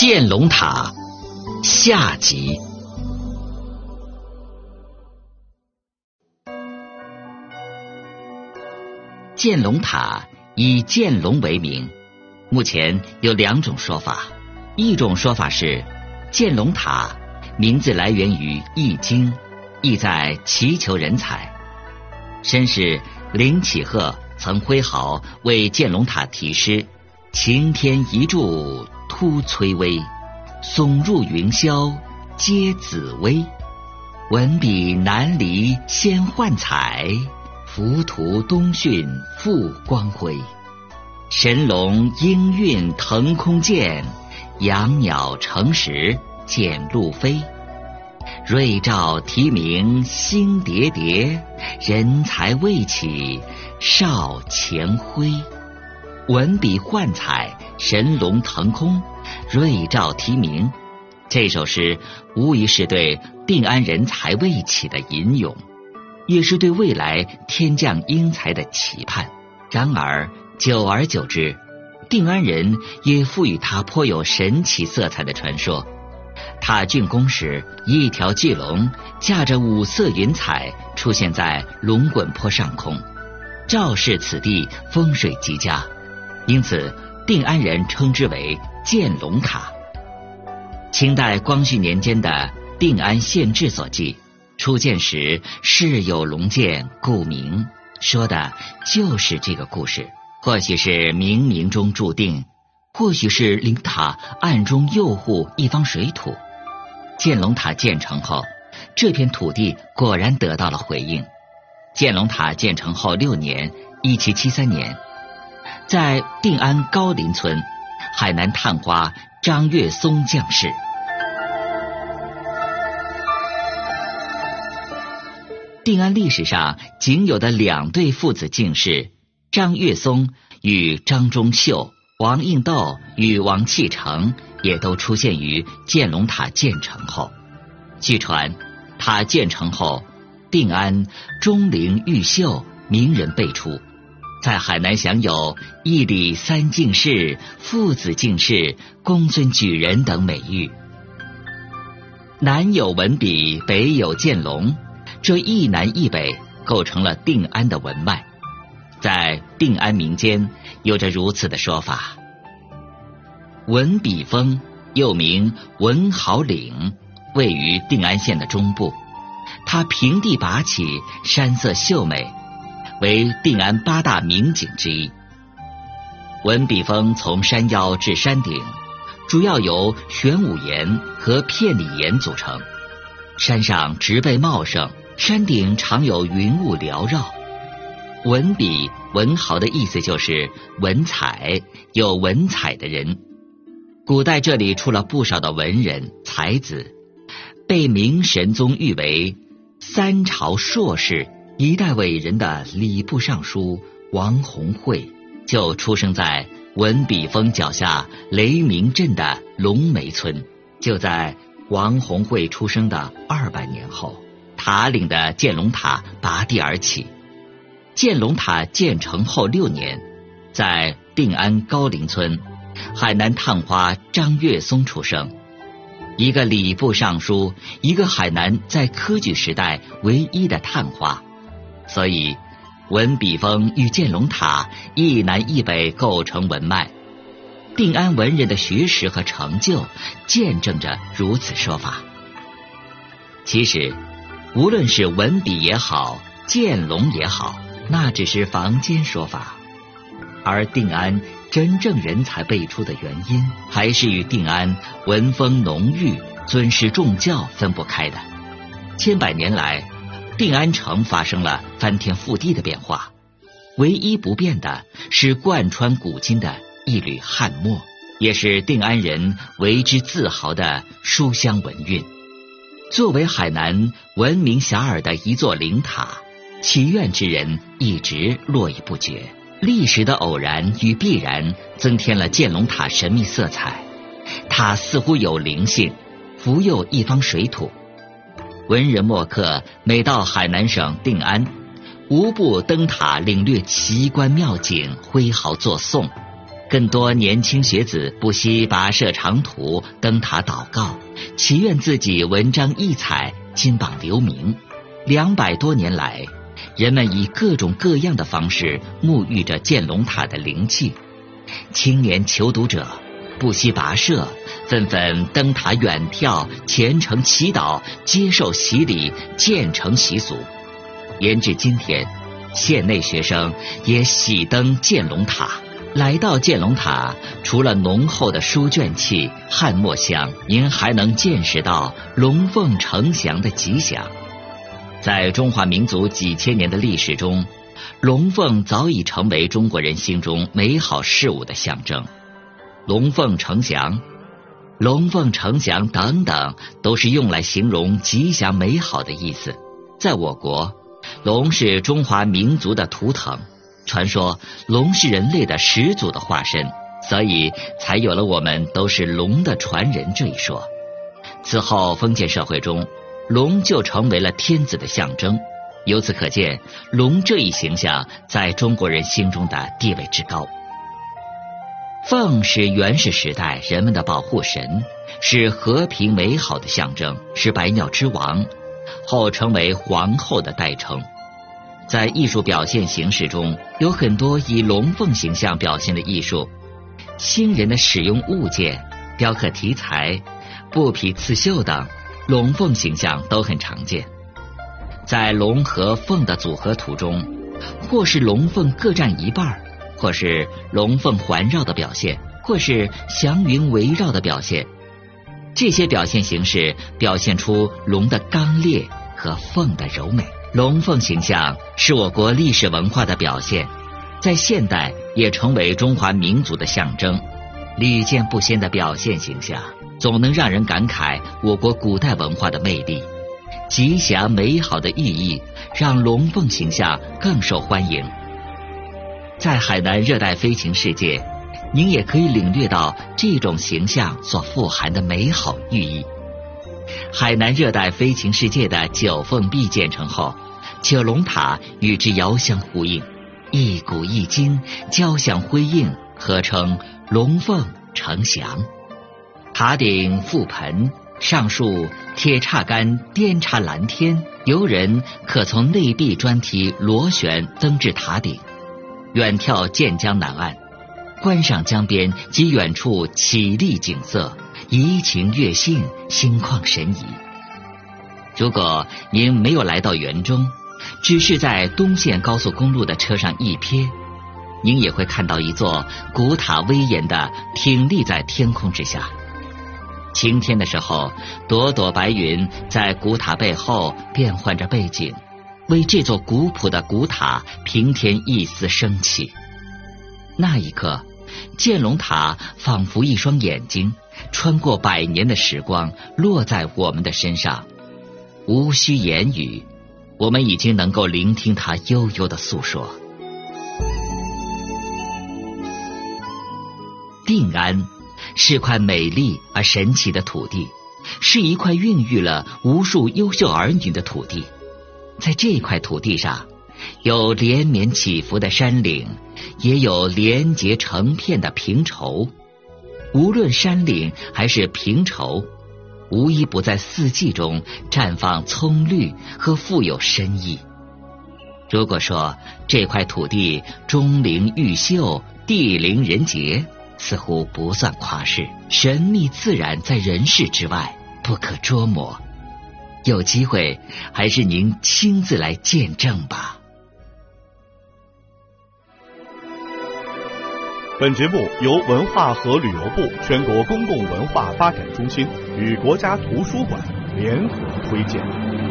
建龙塔下集。建龙塔以建龙为名，目前有两种说法。一种说法是，建龙塔名字来源于《易经》，意在祈求人才。绅士林启鹤曾挥毫为建龙塔题诗：“擎天一柱突崔巍，耸入云霄接紫薇。文笔南离先幻彩，浮屠东讯复光辉。神龙应运腾空见，阳鸟乘时见路飞。”瑞兆提名星叠叠，人才未起少前辉。文笔幻彩，神龙腾空，瑞兆提名。这首诗无疑是对定安人才未起的吟咏，也是对未来天降英才的期盼。然而久而久之，定安人也赋予他颇有神奇色彩的传说。他竣工时，一条巨龙驾着五色云彩出现在龙滚坡上空，昭示此地风水极佳，因此定安人称之为建龙塔。清代光绪年间的《定安县志》所记，初建时世有龙见，故名，说的就是这个故事。或许是冥冥中注定，或许是灵塔暗中诱护一方水土。建龙塔建成后，这片土地果然得到了回应。建龙塔建成后六年（一七七三年），在定安高林村，海南探花张月松将士。定安历史上仅有的两对父子进士张月松与张忠秀、王应斗与王弃成。也都出现于建龙塔建成后。据传，塔建成后，定安钟灵毓秀名人辈出，在海南享有一里三进士、父子进士、公孙举人等美誉。南有文笔，北有建龙，这一南一北构成了定安的文脉。在定安民间，有着如此的说法。文笔峰又名文豪岭，位于定安县的中部。它平地拔起，山色秀美，为定安八大名景之一。文笔峰从山腰至山顶，主要由玄武岩和片里岩组成。山上植被茂盛，山顶常有云雾缭绕。文笔文豪的意思就是文采，有文采的人。古代这里出了不少的文人才子，被明神宗誉为三朝硕士、一代伟人的礼部尚书王宏惠，就出生在文笔峰脚下雷鸣镇的龙梅村。就在王宏惠出生的二百年后，塔岭的建龙塔拔地而起。建龙塔建成后六年，在定安高陵村。海南探花张月松出生，一个礼部尚书，一个海南在科举时代唯一的探花，所以文笔峰与建龙塔一南一北构成文脉。定安文人的学识和成就见证着如此说法。其实，无论是文笔也好，建龙也好，那只是坊间说法，而定安。真正人才辈出的原因，还是与定安文风浓郁、尊师重教分不开的。千百年来，定安城发生了翻天覆地的变化，唯一不变的是贯穿古今的一缕汉墨，也是定安人为之自豪的书香文韵。作为海南闻名遐迩的一座灵塔，祈愿之人一直络绎不绝。历史的偶然与必然增添了建龙塔神秘色彩，它似乎有灵性，福佑一方水土。文人墨客每到海南省定安，无不登塔领略奇观妙景，挥毫作颂。更多年轻学子不惜跋涉长途登塔祷告，祈愿自己文章异彩，金榜留名。两百多年来，人们以各种各样的方式沐浴着建龙塔的灵气。青年求读者不惜跋涉，纷纷登塔远眺，虔诚祈祷，接受洗礼，建成习俗。延至今天，县内学生也喜登建龙塔。来到建龙塔，除了浓厚的书卷气、翰墨香，您还能见识到龙凤呈祥的吉祥。在中华民族几千年的历史中，龙凤早已成为中国人心中美好事物的象征。龙凤呈祥、龙凤呈祥等等，都是用来形容吉祥美好的意思。在我国，龙是中华民族的图腾。传说龙是人类的始祖的化身，所以才有了我们都是龙的传人这一说。此后，封建社会中，龙就成为了天子的象征。由此可见，龙这一形象在中国人心中的地位之高。凤是原始时代人们的保护神，是和平美好的象征，是百鸟之王，后成为皇后的代称。在艺术表现形式中，有很多以龙凤形象表现的艺术。新人的使用物件、雕刻题材、布匹刺绣等，龙凤形象都很常见。在龙和凤的组合图中，或是龙凤各占一半，或是龙凤环绕的表现，或是祥云围绕的表现。这些表现形式表现出龙的刚烈和凤的柔美。龙凤形象是我国历史文化的表现，在现代也成为中华民族的象征。屡见不鲜的表现形象，总能让人感慨我国古代文化的魅力。吉祥美好的寓意，让龙凤形象更受欢迎。在海南热带飞禽世界，您也可以领略到这种形象所富含的美好寓意。海南热带飞禽世界的九凤壁建成后，九龙塔与之遥相呼应，一古一今，交相辉映，合称龙凤呈祥。塔顶覆盆，上竖铁叉杆，颠插蓝天，游人可从内壁专梯螺旋登至塔顶，远眺建江南岸，观赏江边及远处绮丽景色。怡情悦性，心旷神怡。如果您没有来到园中，只是在东线高速公路的车上一瞥，您也会看到一座古塔威严的挺立在天空之下。晴天的时候，朵朵白云在古塔背后变换着背景，为这座古朴的古塔平添一丝生气。那一刻，建龙塔仿佛一双眼睛。穿过百年的时光，落在我们的身上，无需言语，我们已经能够聆听它悠悠的诉说。定安是块美丽而神奇的土地，是一块孕育了无数优秀儿女的土地。在这块土地上，有连绵起伏的山岭，也有连结成片的平畴。无论山岭还是平畴，无一不在四季中绽放葱绿和富有深意。如果说这块土地钟灵毓秀、地灵人杰，似乎不算夸饰。神秘自然在人世之外，不可捉摸。有机会，还是您亲自来见证吧。本节目由文化和旅游部全国公共文化发展中心与国家图书馆联合推荐。